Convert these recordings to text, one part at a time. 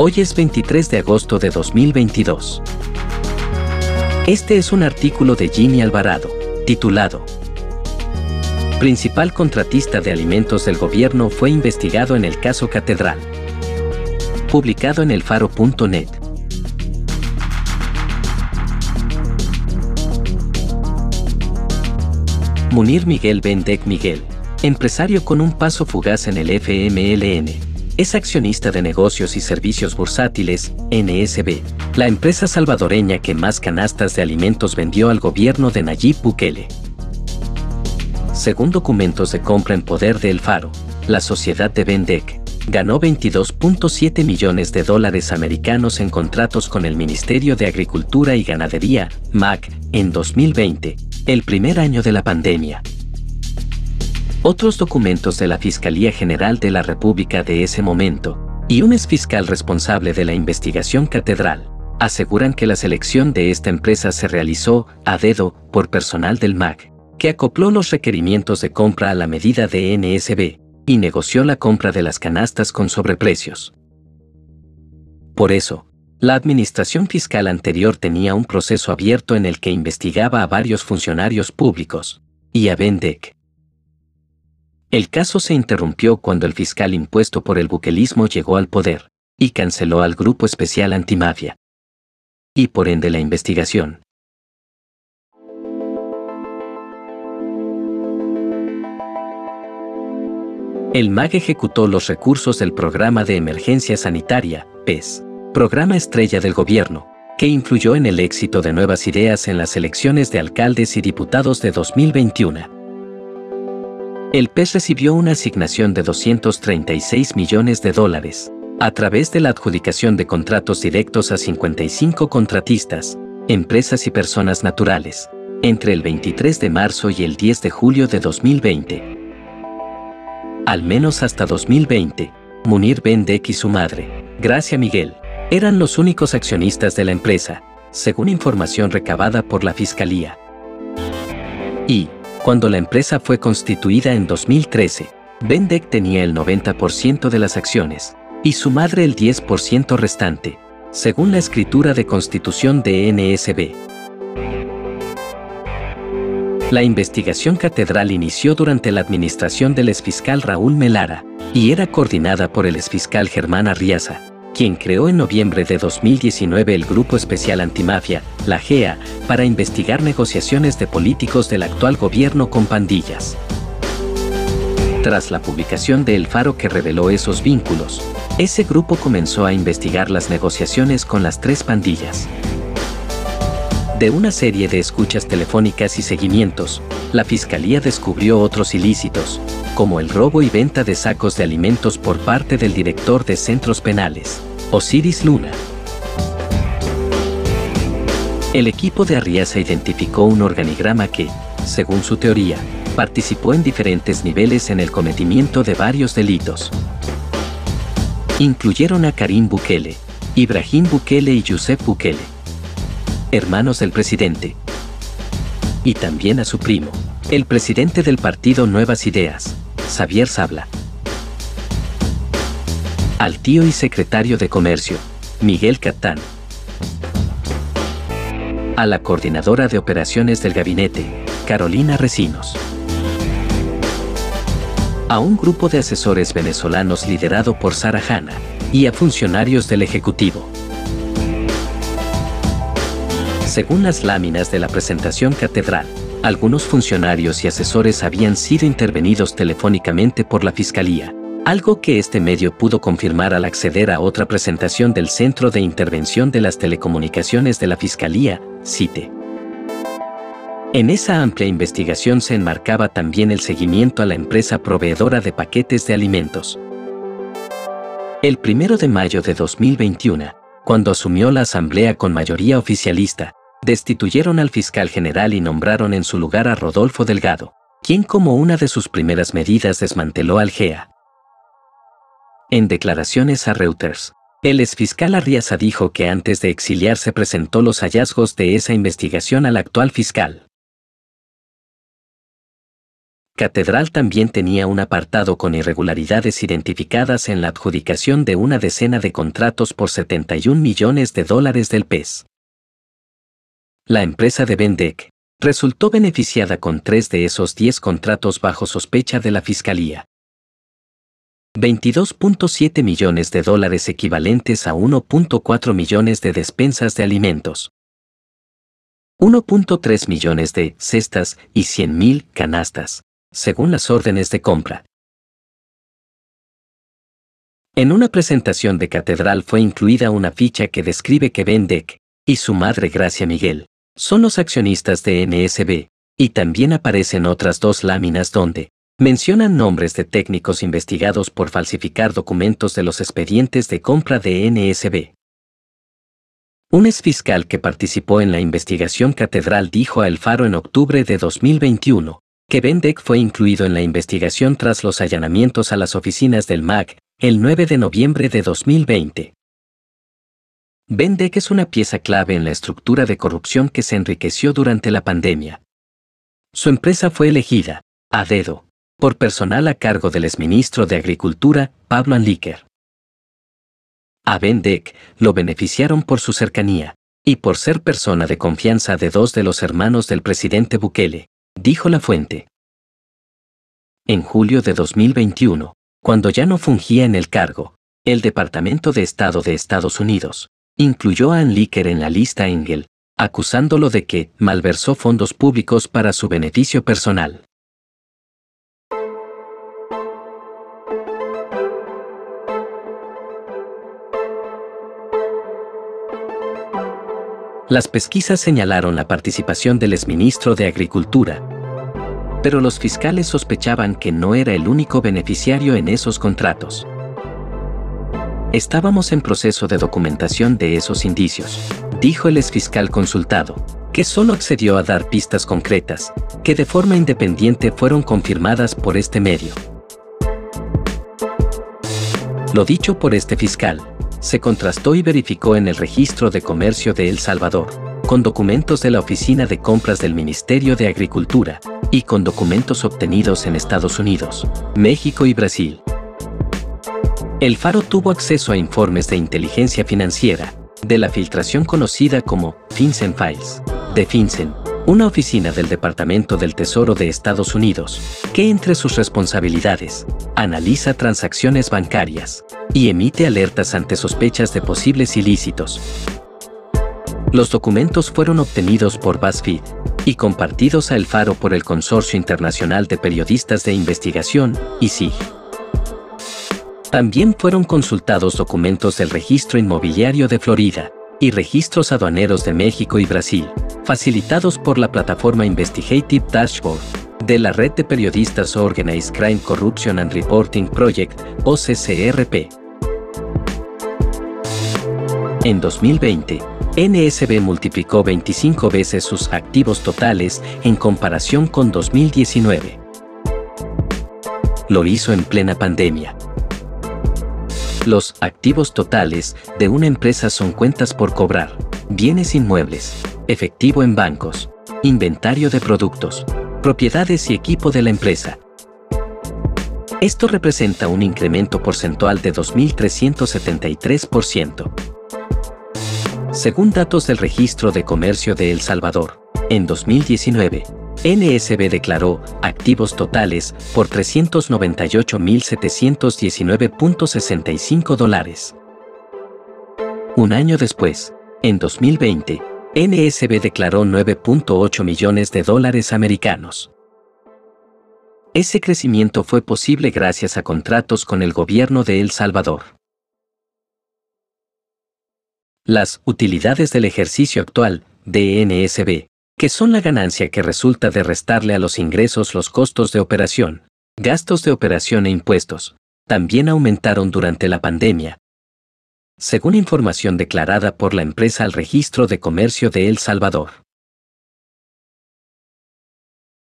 Hoy es 23 de agosto de 2022. Este es un artículo de Ginny Alvarado, titulado Principal contratista de alimentos del gobierno fue investigado en el caso Catedral. Publicado en elfaro.net. Munir Miguel Bendec Miguel, empresario con un paso fugaz en el FMLN es accionista de negocios y servicios bursátiles, NSB, la empresa salvadoreña que más canastas de alimentos vendió al gobierno de Nayib Bukele. Según documentos de compra en poder de El Faro, la sociedad de Bendec ganó 22.7 millones de dólares americanos en contratos con el Ministerio de Agricultura y Ganadería, MAC, en 2020, el primer año de la pandemia. Otros documentos de la Fiscalía General de la República de ese momento, y un exfiscal responsable de la investigación catedral, aseguran que la selección de esta empresa se realizó a dedo por personal del MAC, que acopló los requerimientos de compra a la medida de NSB y negoció la compra de las canastas con sobreprecios. Por eso, la administración fiscal anterior tenía un proceso abierto en el que investigaba a varios funcionarios públicos y a Bendec. El caso se interrumpió cuando el fiscal impuesto por el buquelismo llegó al poder y canceló al Grupo Especial Antimafia. Y por ende la investigación. El MAG ejecutó los recursos del Programa de Emergencia Sanitaria, PES, programa estrella del gobierno, que influyó en el éxito de nuevas ideas en las elecciones de alcaldes y diputados de 2021. El PES recibió una asignación de 236 millones de dólares, a través de la adjudicación de contratos directos a 55 contratistas, empresas y personas naturales, entre el 23 de marzo y el 10 de julio de 2020. Al menos hasta 2020, Munir Bendek y su madre, Gracia Miguel, eran los únicos accionistas de la empresa, según información recabada por la Fiscalía. Y, cuando la empresa fue constituida en 2013, Bendec tenía el 90% de las acciones y su madre el 10% restante, según la escritura de constitución de NSB. La investigación catedral inició durante la administración del exfiscal Raúl Melara y era coordinada por el exfiscal Germán Arriaza, quien creó en noviembre de 2019 el Grupo Especial Antimafia, la GEA, para investigar negociaciones de políticos del actual gobierno con pandillas. Tras la publicación de El Faro que reveló esos vínculos, ese grupo comenzó a investigar las negociaciones con las tres pandillas. De una serie de escuchas telefónicas y seguimientos, la Fiscalía descubrió otros ilícitos, como el robo y venta de sacos de alimentos por parte del director de centros penales, Osiris Luna. El equipo de Arriaza identificó un organigrama que, según su teoría, participó en diferentes niveles en el cometimiento de varios delitos. Incluyeron a Karim Bukele, Ibrahim Bukele y Yusef Bukele, hermanos del presidente, y también a su primo, el presidente del partido Nuevas Ideas, Xavier Sabla al tío y secretario de Comercio, Miguel Catán, a la coordinadora de operaciones del gabinete, Carolina Recinos, a un grupo de asesores venezolanos liderado por Sara Hanna y a funcionarios del Ejecutivo. Según las láminas de la presentación catedral, algunos funcionarios y asesores habían sido intervenidos telefónicamente por la Fiscalía, algo que este medio pudo confirmar al acceder a otra presentación del Centro de Intervención de las Telecomunicaciones de la Fiscalía, CITE. En esa amplia investigación se enmarcaba también el seguimiento a la empresa proveedora de paquetes de alimentos. El primero de mayo de 2021, cuando asumió la Asamblea con mayoría oficialista, destituyeron al fiscal general y nombraron en su lugar a Rodolfo Delgado, quien como una de sus primeras medidas desmanteló al GEA. En declaraciones a Reuters, el exfiscal Arriaza dijo que antes de exiliarse presentó los hallazgos de esa investigación al actual fiscal. Catedral también tenía un apartado con irregularidades identificadas en la adjudicación de una decena de contratos por 71 millones de dólares del PES. La empresa de Bendec resultó beneficiada con tres de esos 10 contratos bajo sospecha de la Fiscalía. 22.7 millones de dólares equivalentes a 1.4 millones de despensas de alimentos. 1.3 millones de cestas y 100.000 canastas según las órdenes de compra. En una presentación de catedral fue incluida una ficha que describe que Bendec y su madre Gracia Miguel son los accionistas de NSB, y también aparecen otras dos láminas donde mencionan nombres de técnicos investigados por falsificar documentos de los expedientes de compra de NSB. Un exfiscal que participó en la investigación catedral dijo a El Faro en octubre de 2021 que Bendec fue incluido en la investigación tras los allanamientos a las oficinas del MAC el 9 de noviembre de 2020. Bendec es una pieza clave en la estructura de corrupción que se enriqueció durante la pandemia. Su empresa fue elegida, a dedo, por personal a cargo del exministro de Agricultura, Pablo Anlíquer. A Bendec lo beneficiaron por su cercanía, y por ser persona de confianza de dos de los hermanos del presidente Bukele, dijo la fuente. En julio de 2021, cuando ya no fungía en el cargo, el Departamento de Estado de Estados Unidos incluyó a Anliker en la lista Engel, acusándolo de que malversó fondos públicos para su beneficio personal. Las pesquisas señalaron la participación del exministro de Agricultura, pero los fiscales sospechaban que no era el único beneficiario en esos contratos. Estábamos en proceso de documentación de esos indicios, dijo el exfiscal consultado, que solo accedió a dar pistas concretas, que de forma independiente fueron confirmadas por este medio. Lo dicho por este fiscal, se contrastó y verificó en el registro de comercio de El Salvador, con documentos de la Oficina de Compras del Ministerio de Agricultura y con documentos obtenidos en Estados Unidos, México y Brasil. El Faro tuvo acceso a informes de inteligencia financiera, de la filtración conocida como FinCEN Files, de FinCEN, una oficina del Departamento del Tesoro de Estados Unidos, que entre sus responsabilidades, analiza transacciones bancarias, y emite alertas ante sospechas de posibles ilícitos. Los documentos fueron obtenidos por BuzzFeed y compartidos a El Faro por el Consorcio Internacional de Periodistas de Investigación, ICIG. También fueron consultados documentos del Registro Inmobiliario de Florida y registros aduaneros de México y Brasil, facilitados por la plataforma Investigative Dashboard de la red de periodistas Organized Crime Corruption and Reporting Project, OCCRP. En 2020, NSB multiplicó 25 veces sus activos totales en comparación con 2019. Lo hizo en plena pandemia. Los activos totales de una empresa son cuentas por cobrar, bienes inmuebles, efectivo en bancos, inventario de productos, propiedades y equipo de la empresa. Esto representa un incremento porcentual de 2.373%. Según datos del Registro de Comercio de El Salvador, en 2019, NSB declaró activos totales por 398.719.65 dólares. Un año después, en 2020, NSB declaró 9.8 millones de dólares americanos. Ese crecimiento fue posible gracias a contratos con el gobierno de El Salvador. Las utilidades del ejercicio actual de NSB, que son la ganancia que resulta de restarle a los ingresos los costos de operación, gastos de operación e impuestos, también aumentaron durante la pandemia. Según información declarada por la empresa al Registro de Comercio de El Salvador.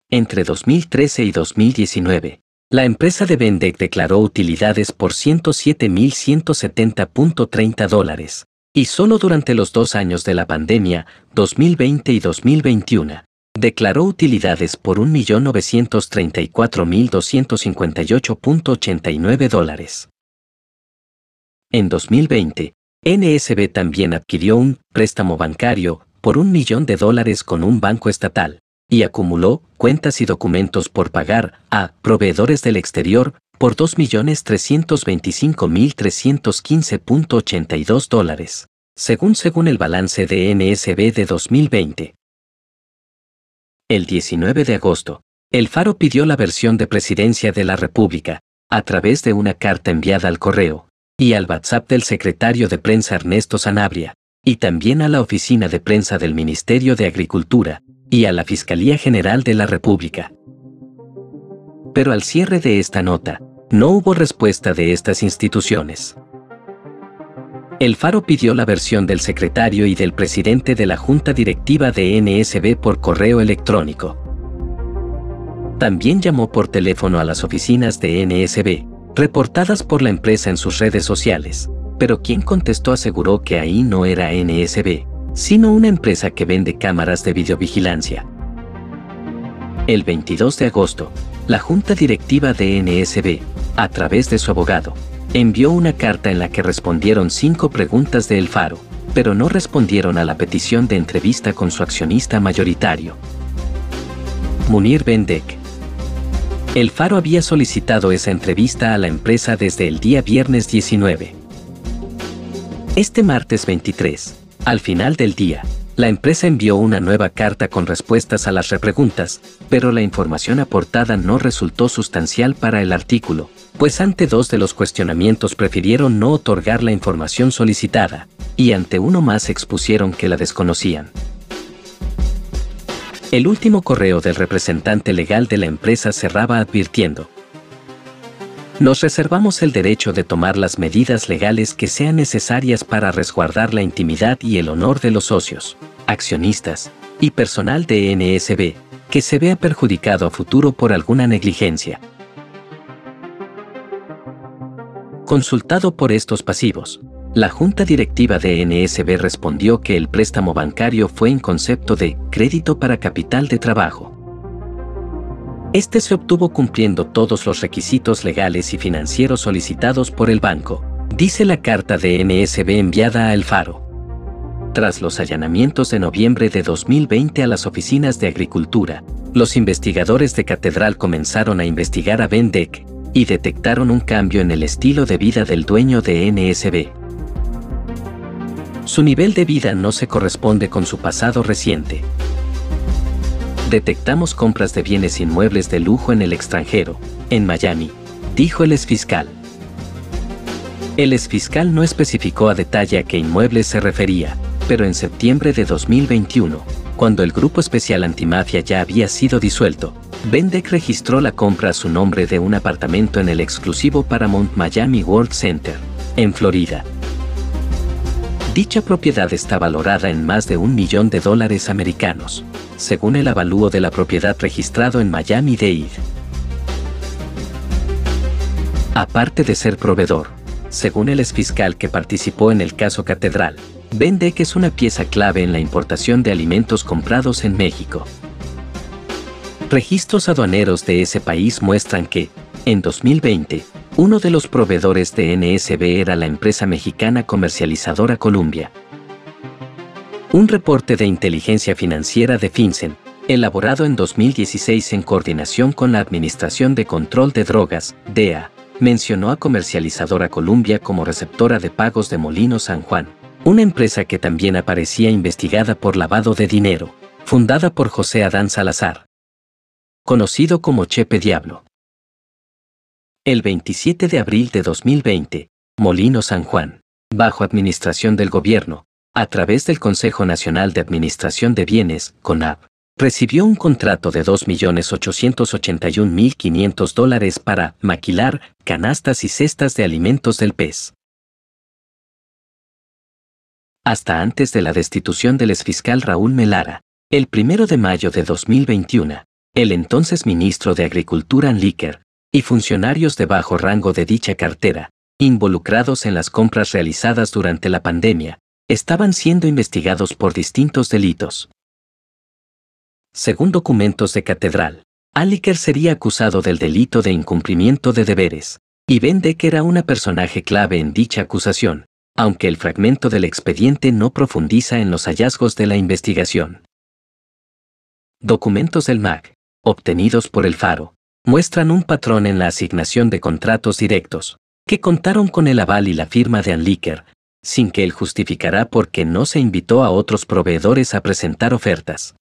Entre 2013 y 2019, la empresa de Vendec declaró utilidades por 107.170.30 dólares, y solo durante los dos años de la pandemia, 2020 y 2021, declaró utilidades por 1.934.258.89 dólares. En 2020, NSB también adquirió un préstamo bancario por un millón de dólares con un banco estatal, y acumuló cuentas y documentos por pagar a proveedores del exterior por 2.325.315.82 dólares, según según el balance de NSB de 2020. El 19 de agosto, el Faro pidió la versión de presidencia de la República, a través de una carta enviada al correo, y al WhatsApp del secretario de prensa Ernesto Sanabria, y también a la oficina de prensa del Ministerio de Agricultura, y a la Fiscalía General de la República. Pero al cierre de esta nota, no hubo respuesta de estas instituciones. El Faro pidió la versión del secretario y del presidente de la Junta Directiva de NSB por correo electrónico. También llamó por teléfono a las oficinas de NSB, reportadas por la empresa en sus redes sociales, pero quien contestó aseguró que ahí no era NSB, sino una empresa que vende cámaras de videovigilancia. El 22 de agosto, la Junta Directiva de NSB, a través de su abogado, envió una carta en la que respondieron cinco preguntas de El Faro, pero no respondieron a la petición de entrevista con su accionista mayoritario. Munir Bendek. El Faro había solicitado esa entrevista a la empresa desde el día viernes 19. Este martes 23, al final del día, la empresa envió una nueva carta con respuestas a las repreguntas, pero la información aportada no resultó sustancial para el artículo, pues ante dos de los cuestionamientos prefirieron no otorgar la información solicitada, y ante uno más expusieron que la desconocían. El último correo del representante legal de la empresa cerraba advirtiendo, nos reservamos el derecho de tomar las medidas legales que sean necesarias para resguardar la intimidad y el honor de los socios, accionistas y personal de NSB, que se vea perjudicado a futuro por alguna negligencia. Consultado por estos pasivos, la Junta Directiva de NSB respondió que el préstamo bancario fue en concepto de crédito para capital de trabajo este se obtuvo cumpliendo todos los requisitos legales y financieros solicitados por el banco, dice la carta de NSB enviada a El Faro. Tras los allanamientos de noviembre de 2020 a las oficinas de agricultura, los investigadores de Catedral comenzaron a investigar a Bendek y detectaron un cambio en el estilo de vida del dueño de NSB. Su nivel de vida no se corresponde con su pasado reciente, Detectamos compras de bienes inmuebles de lujo en el extranjero, en Miami, dijo el exfiscal. El exfiscal no especificó a detalle a qué inmuebles se refería, pero en septiembre de 2021, cuando el Grupo Especial Antimafia ya había sido disuelto, Bendek registró la compra a su nombre de un apartamento en el exclusivo Paramount Miami World Center, en Florida. Dicha propiedad está valorada en más de un millón de dólares americanos según el avalúo de la propiedad registrado en Miami-Dade. Aparte de ser proveedor, según el exfiscal que participó en el caso Catedral, vende que es una pieza clave en la importación de alimentos comprados en México. Registros aduaneros de ese país muestran que, en 2020, uno de los proveedores de NSB era la empresa mexicana comercializadora Columbia, un reporte de inteligencia financiera de FinCEN, elaborado en 2016 en coordinación con la Administración de Control de Drogas, DEA, mencionó a Comercializadora Columbia como receptora de pagos de Molino San Juan, una empresa que también aparecía investigada por lavado de dinero, fundada por José Adán Salazar, conocido como Chepe Diablo. El 27 de abril de 2020, Molino San Juan, bajo administración del gobierno, a través del Consejo Nacional de Administración de Bienes, CONAB, recibió un contrato de 2.881.500 dólares para maquilar canastas y cestas de alimentos del pez. Hasta antes de la destitución del exfiscal Raúl Melara, el primero de mayo de 2021, el entonces ministro de Agricultura Anlíker y funcionarios de bajo rango de dicha cartera, involucrados en las compras realizadas durante la pandemia, estaban siendo investigados por distintos delitos. Según documentos de catedral, Aliker sería acusado del delito de incumplimiento de deberes, y Bendek era una personaje clave en dicha acusación, aunque el fragmento del expediente no profundiza en los hallazgos de la investigación. Documentos del MAC, obtenidos por el Faro, muestran un patrón en la asignación de contratos directos, que contaron con el aval y la firma de Anliker, sin que él justificará por qué no se invitó a otros proveedores a presentar ofertas.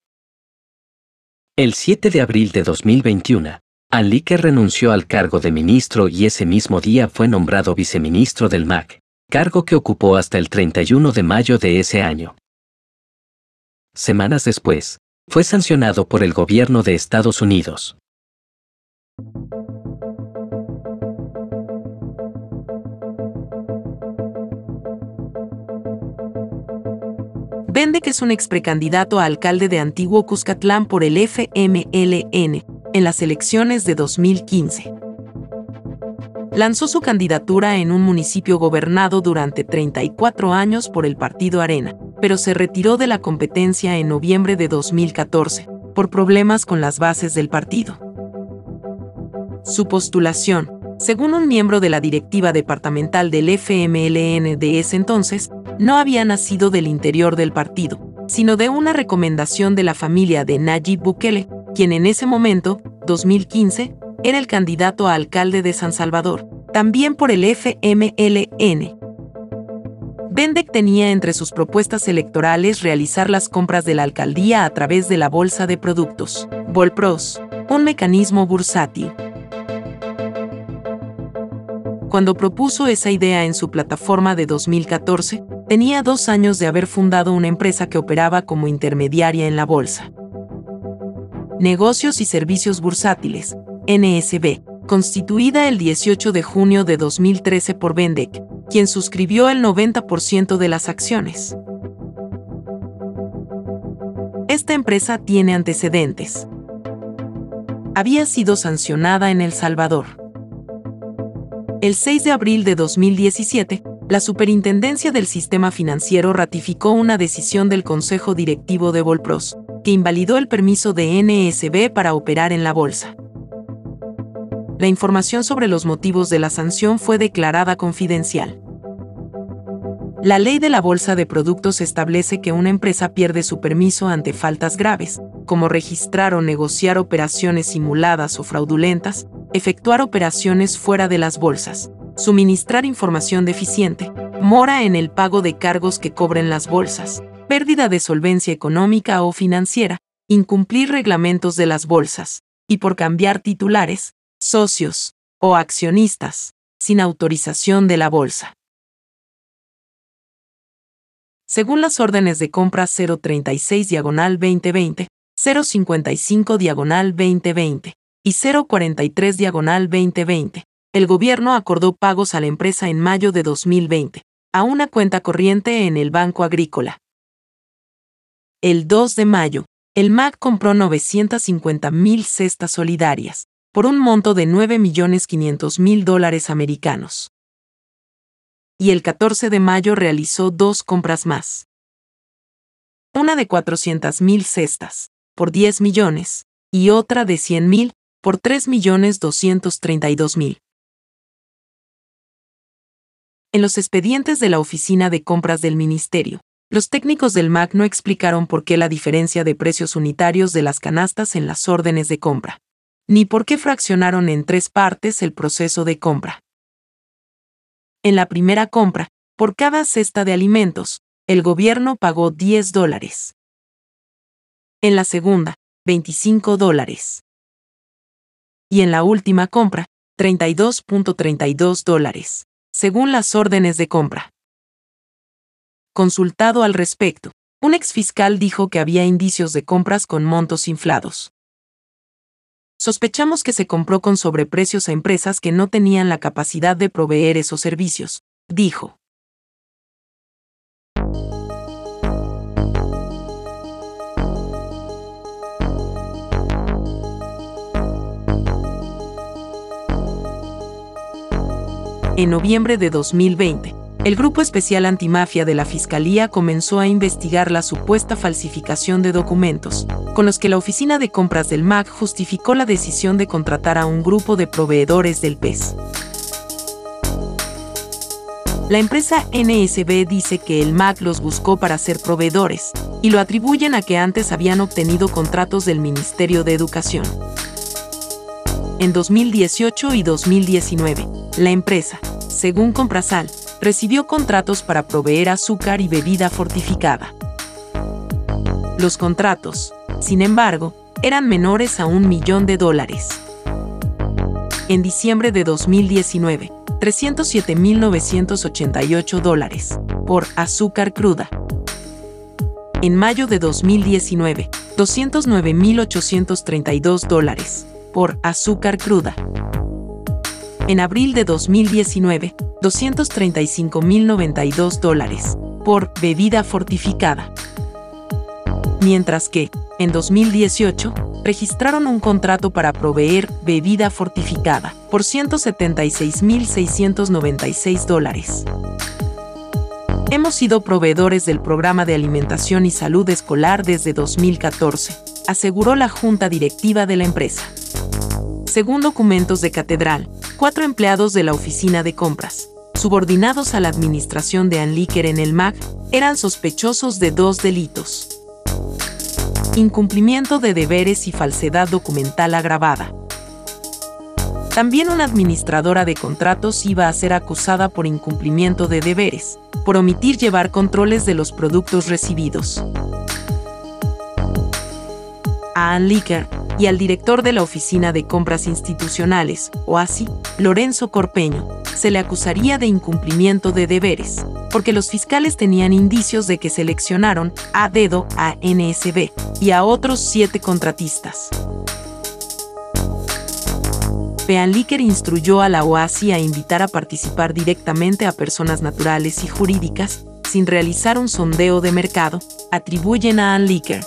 El 7 de abril de 2021, Anliker renunció al cargo de ministro y ese mismo día fue nombrado viceministro del MAC, cargo que ocupó hasta el 31 de mayo de ese año. Semanas después, fue sancionado por el gobierno de Estados Unidos. Vende que es un ex precandidato a alcalde de Antiguo Cuscatlán por el FMLN en las elecciones de 2015. Lanzó su candidatura en un municipio gobernado durante 34 años por el partido Arena, pero se retiró de la competencia en noviembre de 2014 por problemas con las bases del partido. Su postulación, según un miembro de la directiva departamental del FMLN de ese entonces, no había nacido del interior del partido, sino de una recomendación de la familia de Nayib Bukele, quien en ese momento, 2015, era el candidato a alcalde de San Salvador, también por el FMLN. Bendek tenía entre sus propuestas electorales realizar las compras de la alcaldía a través de la Bolsa de Productos, Volpros, un mecanismo bursátil cuando propuso esa idea en su plataforma de 2014, tenía dos años de haber fundado una empresa que operaba como intermediaria en la bolsa. Negocios y Servicios Bursátiles, NSB, constituida el 18 de junio de 2013 por Bendek, quien suscribió el 90% de las acciones. Esta empresa tiene antecedentes. Había sido sancionada en El Salvador el 6 de abril de 2017, la Superintendencia del Sistema Financiero ratificó una decisión del Consejo Directivo de Volpros, que invalidó el permiso de NSB para operar en la bolsa. La información sobre los motivos de la sanción fue declarada confidencial. La ley de la Bolsa de Productos establece que una empresa pierde su permiso ante faltas graves, como registrar o negociar operaciones simuladas o fraudulentas, efectuar operaciones fuera de las bolsas, suministrar información deficiente, mora en el pago de cargos que cobren las bolsas, pérdida de solvencia económica o financiera, incumplir reglamentos de las bolsas, y por cambiar titulares, socios o accionistas, sin autorización de la bolsa. Según las órdenes de compra 036 diagonal 2020, 055 diagonal 2020, y 043 diagonal 2020. El gobierno acordó pagos a la empresa en mayo de 2020, a una cuenta corriente en el Banco Agrícola. El 2 de mayo, el MAC compró 950.000 cestas solidarias, por un monto de 9.500.000 dólares americanos. Y el 14 de mayo realizó dos compras más. Una de 400.000 cestas, por 10 millones, y otra de 100.000, por 3.232.000. En los expedientes de la Oficina de Compras del Ministerio, los técnicos del MAC no explicaron por qué la diferencia de precios unitarios de las canastas en las órdenes de compra, ni por qué fraccionaron en tres partes el proceso de compra. En la primera compra, por cada cesta de alimentos, el gobierno pagó 10 dólares. En la segunda, 25 dólares y en la última compra, 32.32 dólares, según las órdenes de compra. Consultado al respecto, un exfiscal dijo que había indicios de compras con montos inflados. Sospechamos que se compró con sobreprecios a empresas que no tenían la capacidad de proveer esos servicios, dijo. En noviembre de 2020, el Grupo Especial Antimafia de la Fiscalía comenzó a investigar la supuesta falsificación de documentos, con los que la Oficina de Compras del MAC justificó la decisión de contratar a un grupo de proveedores del PES. La empresa NSB dice que el MAC los buscó para ser proveedores, y lo atribuyen a que antes habían obtenido contratos del Ministerio de Educación. En 2018 y 2019, la empresa, según Comprasal, recibió contratos para proveer azúcar y bebida fortificada. Los contratos, sin embargo, eran menores a un millón de dólares. En diciembre de 2019, 307.988 dólares por azúcar cruda. En mayo de 2019, 209.832 dólares por azúcar cruda. En abril de 2019, 235.092 dólares por bebida fortificada. Mientras que, en 2018, registraron un contrato para proveer bebida fortificada por 176.696 dólares. Hemos sido proveedores del programa de alimentación y salud escolar desde 2014, aseguró la junta directiva de la empresa. Según documentos de Catedral, cuatro empleados de la oficina de compras, subordinados a la administración de Anliker en el MAC, eran sospechosos de dos delitos. Incumplimiento de deberes y falsedad documental agravada. También una administradora de contratos iba a ser acusada por incumplimiento de deberes, por omitir llevar controles de los productos recibidos. A Anliker y al director de la Oficina de Compras Institucionales, OASI, Lorenzo Corpeño, se le acusaría de incumplimiento de deberes, porque los fiscales tenían indicios de que seleccionaron a dedo a NSB y a otros siete contratistas. Peanliker instruyó a la OASI a invitar a participar directamente a personas naturales y jurídicas, sin realizar un sondeo de mercado, atribuyen a Anliker.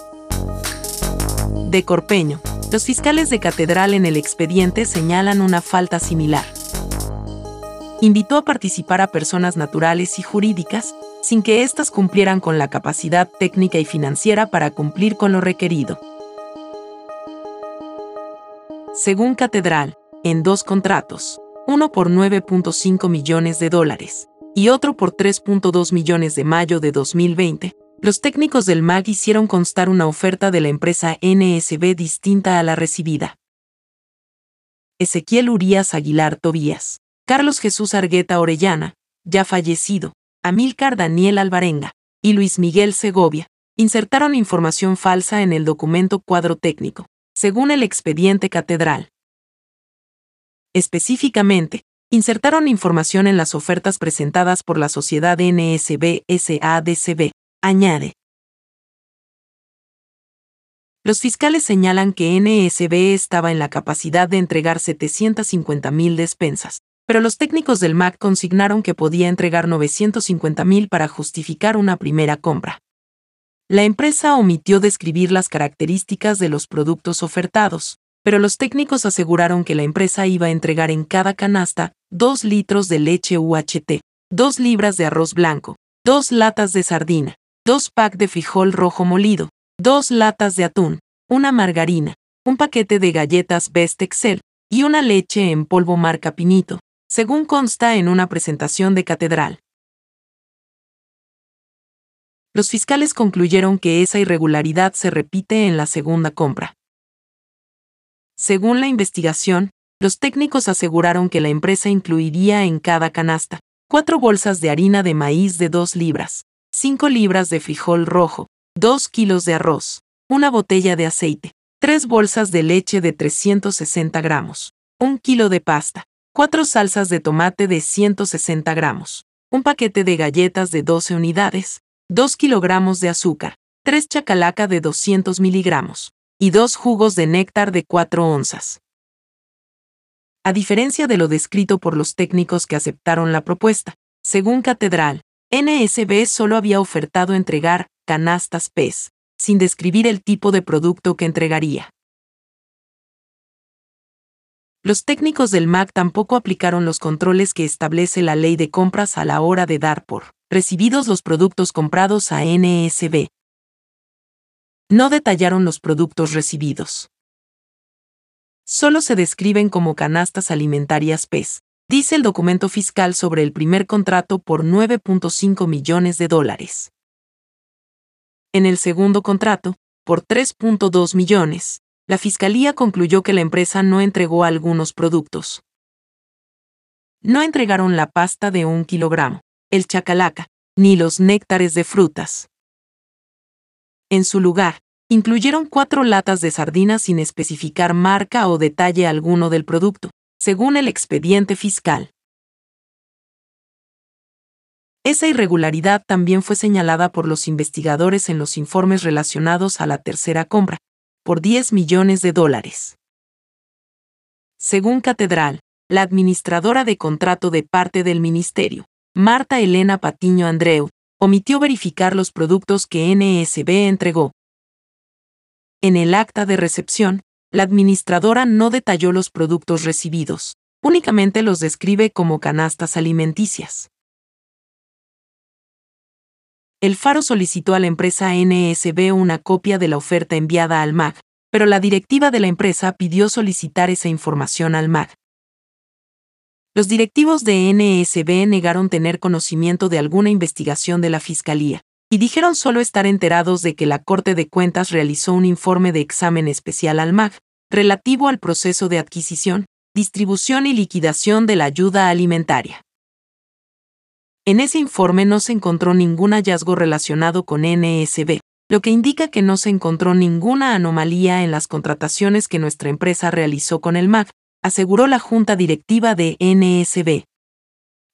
De Corpeño, los fiscales de catedral en el expediente señalan una falta similar. Invitó a participar a personas naturales y jurídicas, sin que éstas cumplieran con la capacidad técnica y financiera para cumplir con lo requerido. Según Catedral, en dos contratos, uno por 9.5 millones de dólares y otro por 3.2 millones de mayo de 2020, los técnicos del MAG hicieron constar una oferta de la empresa NSB distinta a la recibida. Ezequiel Urias Aguilar Tobías, Carlos Jesús Argueta Orellana, ya fallecido, Amílcar Daniel Alvarenga y Luis Miguel Segovia, insertaron información falsa en el documento cuadro técnico, según el expediente catedral. Específicamente, insertaron información en las ofertas presentadas por la sociedad NSB SADCB, añade. Los fiscales señalan que NSB estaba en la capacidad de entregar 750.000 despensas, pero los técnicos del MAC consignaron que podía entregar 950.000 para justificar una primera compra. La empresa omitió describir las características de los productos ofertados, pero los técnicos aseguraron que la empresa iba a entregar en cada canasta 2 litros de leche UHT, 2 libras de arroz blanco, 2 latas de sardina, dos packs de frijol rojo molido, dos latas de atún, una margarina, un paquete de galletas Best Excel y una leche en polvo marca Pinito, según consta en una presentación de catedral. Los fiscales concluyeron que esa irregularidad se repite en la segunda compra. Según la investigación, los técnicos aseguraron que la empresa incluiría en cada canasta cuatro bolsas de harina de maíz de dos libras, 5 libras de frijol rojo, 2 kilos de arroz, una botella de aceite, 3 bolsas de leche de 360 gramos, 1 kilo de pasta, 4 salsas de tomate de 160 gramos, un paquete de galletas de 12 unidades, 2 kilogramos de azúcar, tres chacalaca de 200 miligramos y dos jugos de néctar de 4 onzas. A diferencia de lo descrito por los técnicos que aceptaron la propuesta, según Catedral, NSB solo había ofertado entregar canastas PES, sin describir el tipo de producto que entregaría. Los técnicos del MAC tampoco aplicaron los controles que establece la ley de compras a la hora de dar por recibidos los productos comprados a NSB. No detallaron los productos recibidos. Solo se describen como canastas alimentarias PES, dice el documento fiscal sobre el primer contrato por 9.5 millones de dólares. En el segundo contrato, por 3.2 millones, la Fiscalía concluyó que la empresa no entregó algunos productos. No entregaron la pasta de un kilogramo, el chacalaca, ni los néctares de frutas. En su lugar, incluyeron cuatro latas de sardinas sin especificar marca o detalle alguno del producto, según el expediente fiscal. Esa irregularidad también fue señalada por los investigadores en los informes relacionados a la tercera compra, por 10 millones de dólares. Según Catedral, la administradora de contrato de parte del ministerio, Marta Elena Patiño Andreu, omitió verificar los productos que NSB entregó. En el acta de recepción, la administradora no detalló los productos recibidos, únicamente los describe como canastas alimenticias. El Faro solicitó a la empresa NSB una copia de la oferta enviada al MAG, pero la directiva de la empresa pidió solicitar esa información al MAG. Los directivos de NSB negaron tener conocimiento de alguna investigación de la Fiscalía, y dijeron solo estar enterados de que la Corte de Cuentas realizó un informe de examen especial al MAG relativo al proceso de adquisición, distribución y liquidación de la ayuda alimentaria. En ese informe no se encontró ningún hallazgo relacionado con NSB, lo que indica que no se encontró ninguna anomalía en las contrataciones que nuestra empresa realizó con el MAG, aseguró la Junta Directiva de NSB.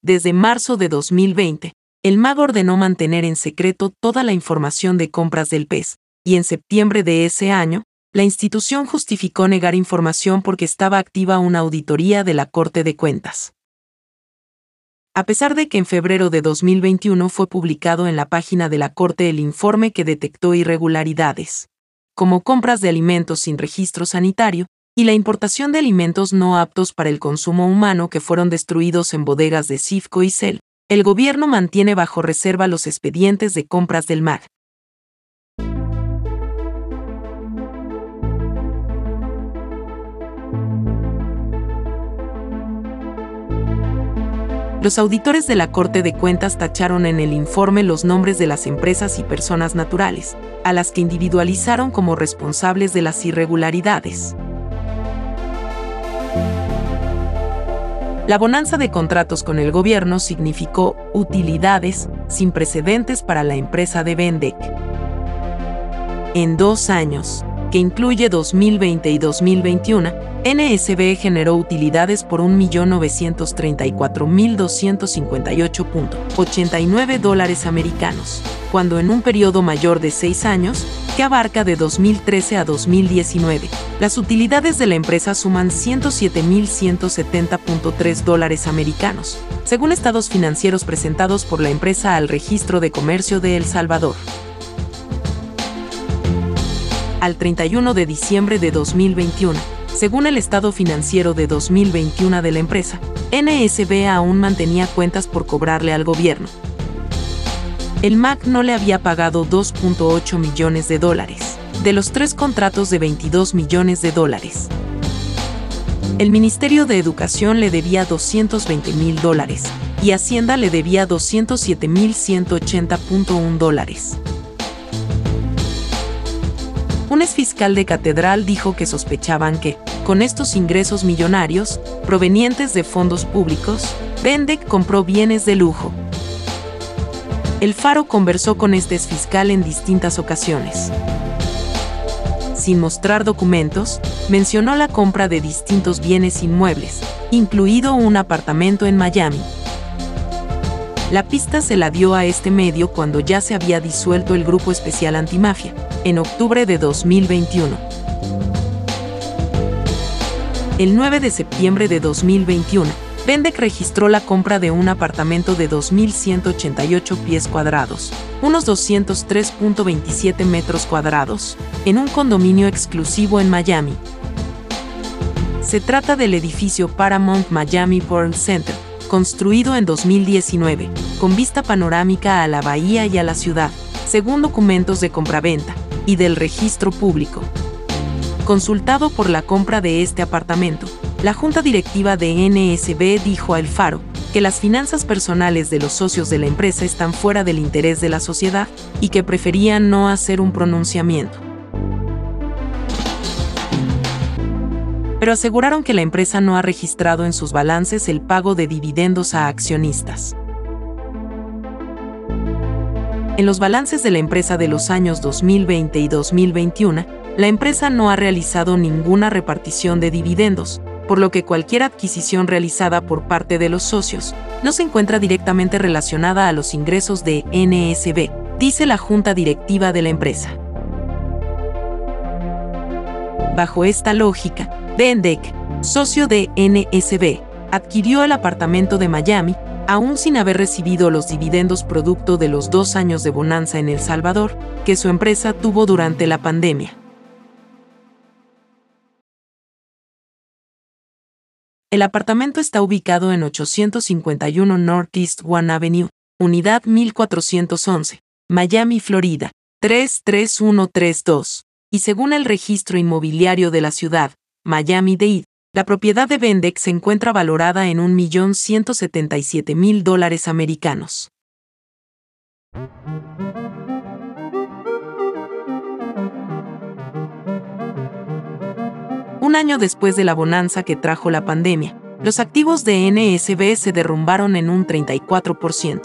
Desde marzo de 2020, el MAG ordenó mantener en secreto toda la información de compras del PES, y en septiembre de ese año, la institución justificó negar información porque estaba activa una auditoría de la Corte de Cuentas. A pesar de que en febrero de 2021 fue publicado en la página de la Corte el informe que detectó irregularidades, como compras de alimentos sin registro sanitario, y la importación de alimentos no aptos para el consumo humano que fueron destruidos en bodegas de Cifco y Cel, el gobierno mantiene bajo reserva los expedientes de compras del MAG. Los auditores de la Corte de Cuentas tacharon en el informe los nombres de las empresas y personas naturales, a las que individualizaron como responsables de las irregularidades. La bonanza de contratos con el gobierno significó utilidades sin precedentes para la empresa de Vendec. En dos años, que incluye 2020 y 2021, NSB generó utilidades por 1.934.258.89 dólares americanos, cuando en un periodo mayor de seis años, que abarca de 2013 a 2019. Las utilidades de la empresa suman 107.170.3 dólares americanos, según estados financieros presentados por la empresa al Registro de Comercio de El Salvador. Al 31 de diciembre de 2021, según el estado financiero de 2021 de la empresa, NSB aún mantenía cuentas por cobrarle al gobierno, el MAC no le había pagado 2.8 millones de dólares, de los tres contratos de 22 millones de dólares. El Ministerio de Educación le debía 220 mil dólares y Hacienda le debía 207 mil 180.1 dólares. Un exfiscal de catedral dijo que sospechaban que, con estos ingresos millonarios, provenientes de fondos públicos, Bendec compró bienes de lujo, el Faro conversó con este fiscal en distintas ocasiones. Sin mostrar documentos, mencionó la compra de distintos bienes inmuebles, incluido un apartamento en Miami. La pista se la dio a este medio cuando ya se había disuelto el Grupo Especial Antimafia, en octubre de 2021. El 9 de septiembre de 2021, Vendec registró la compra de un apartamento de 2.188 pies cuadrados, unos 203.27 metros cuadrados, en un condominio exclusivo en Miami. Se trata del edificio Paramount Miami World Center, construido en 2019, con vista panorámica a la bahía y a la ciudad, según documentos de compraventa y del registro público. Consultado por la compra de este apartamento, la junta directiva de NSB dijo a El Faro que las finanzas personales de los socios de la empresa están fuera del interés de la sociedad y que preferían no hacer un pronunciamiento. Pero aseguraron que la empresa no ha registrado en sus balances el pago de dividendos a accionistas. En los balances de la empresa de los años 2020 y 2021, la empresa no ha realizado ninguna repartición de dividendos, por lo que cualquier adquisición realizada por parte de los socios no se encuentra directamente relacionada a los ingresos de NSB, dice la junta directiva de la empresa. Bajo esta lógica, Bendec, socio de NSB, adquirió el apartamento de Miami, aún sin haber recibido los dividendos producto de los dos años de bonanza en El Salvador que su empresa tuvo durante la pandemia. El apartamento está ubicado en 851 Northeast One Avenue, Unidad 1411, Miami, Florida, 33132, y según el registro inmobiliario de la ciudad, Miami-Dade, la propiedad de Vendex se encuentra valorada en 1.177.000 dólares americanos. Un año después de la bonanza que trajo la pandemia, los activos de NSB se derrumbaron en un 34%.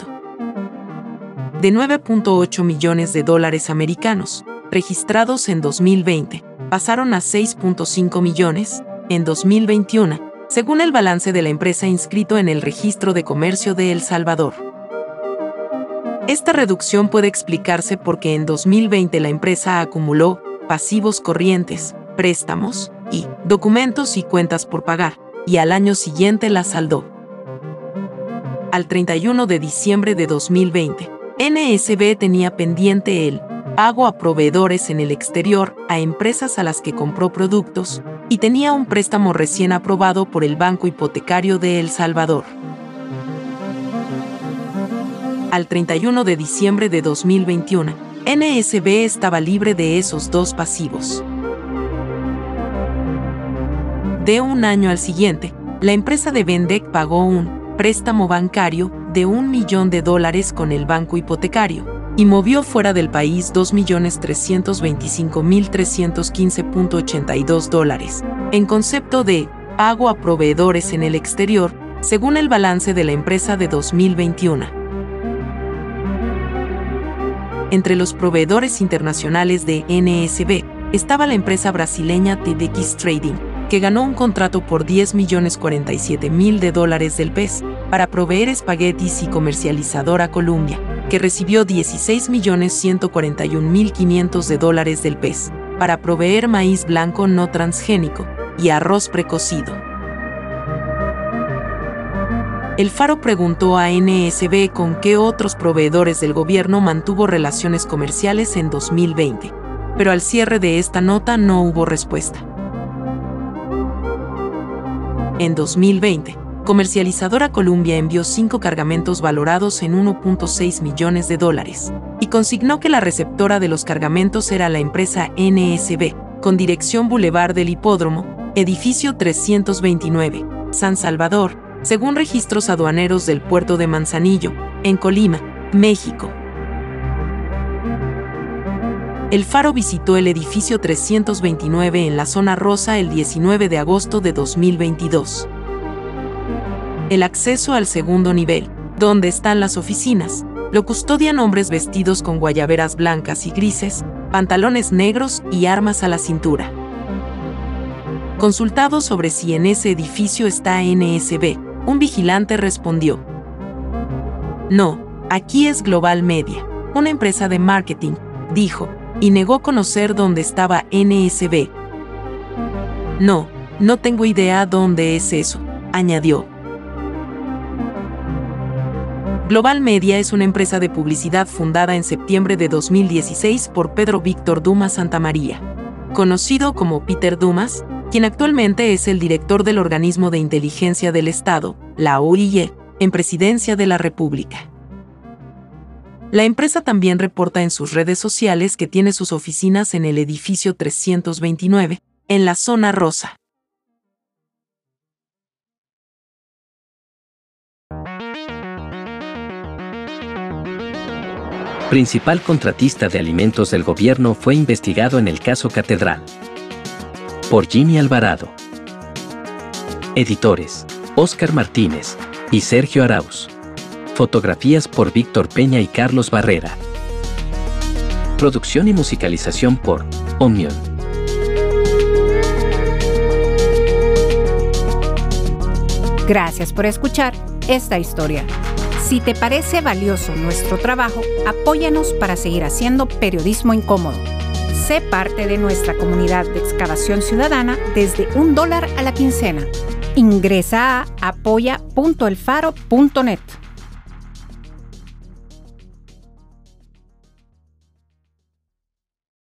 De 9.8 millones de dólares americanos, registrados en 2020, pasaron a 6.5 millones en 2021, según el balance de la empresa inscrito en el Registro de Comercio de El Salvador. Esta reducción puede explicarse porque en 2020 la empresa acumuló pasivos corrientes, préstamos, y documentos y cuentas por pagar, y al año siguiente la saldó. Al 31 de diciembre de 2020, NSB tenía pendiente el pago a proveedores en el exterior a empresas a las que compró productos y tenía un préstamo recién aprobado por el Banco Hipotecario de El Salvador. Al 31 de diciembre de 2021, NSB estaba libre de esos dos pasivos. De un año al siguiente, la empresa de Vendec pagó un préstamo bancario de un millón de dólares con el banco hipotecario y movió fuera del país 2.325.315.82 dólares, en concepto de pago a proveedores en el exterior, según el balance de la empresa de 2021. Entre los proveedores internacionales de NSB estaba la empresa brasileña TDX Trading, que ganó un contrato por 10 millones 47 mil de dólares del PES para proveer espaguetis y comercializadora Columbia, que recibió 16 millones 141 mil 500 de dólares del PES para proveer maíz blanco no transgénico y arroz precocido. El Faro preguntó a NSB con qué otros proveedores del gobierno mantuvo relaciones comerciales en 2020, pero al cierre de esta nota no hubo respuesta. En 2020, Comercializadora Columbia envió cinco cargamentos valorados en 1.6 millones de dólares y consignó que la receptora de los cargamentos era la empresa NSB, con dirección Boulevard del Hipódromo, edificio 329, San Salvador, según registros aduaneros del puerto de Manzanillo, en Colima, México. El Faro visitó el edificio 329 en la zona rosa el 19 de agosto de 2022. El acceso al segundo nivel, donde están las oficinas, lo custodian hombres vestidos con guayaberas blancas y grises, pantalones negros y armas a la cintura. Consultado sobre si en ese edificio está NSB, un vigilante respondió, No, aquí es Global Media, una empresa de marketing, dijo, y negó conocer dónde estaba NSB. No, no tengo idea dónde es eso, añadió. Global Media es una empresa de publicidad fundada en septiembre de 2016 por Pedro Víctor Dumas Santamaría, conocido como Peter Dumas, quien actualmente es el director del organismo de inteligencia del Estado, la OIE, en Presidencia de la República. La empresa también reporta en sus redes sociales que tiene sus oficinas en el edificio 329, en la zona rosa. Principal contratista de alimentos del gobierno fue investigado en el caso Catedral. Por Jimmy Alvarado. Editores, Óscar Martínez y Sergio Arauz. Fotografías por Víctor Peña y Carlos Barrera. Producción y musicalización por Omion. Gracias por escuchar esta historia. Si te parece valioso nuestro trabajo, apóyanos para seguir haciendo periodismo incómodo. Sé parte de nuestra comunidad de excavación ciudadana desde un dólar a la quincena. Ingresa a apoya.elfaro.net.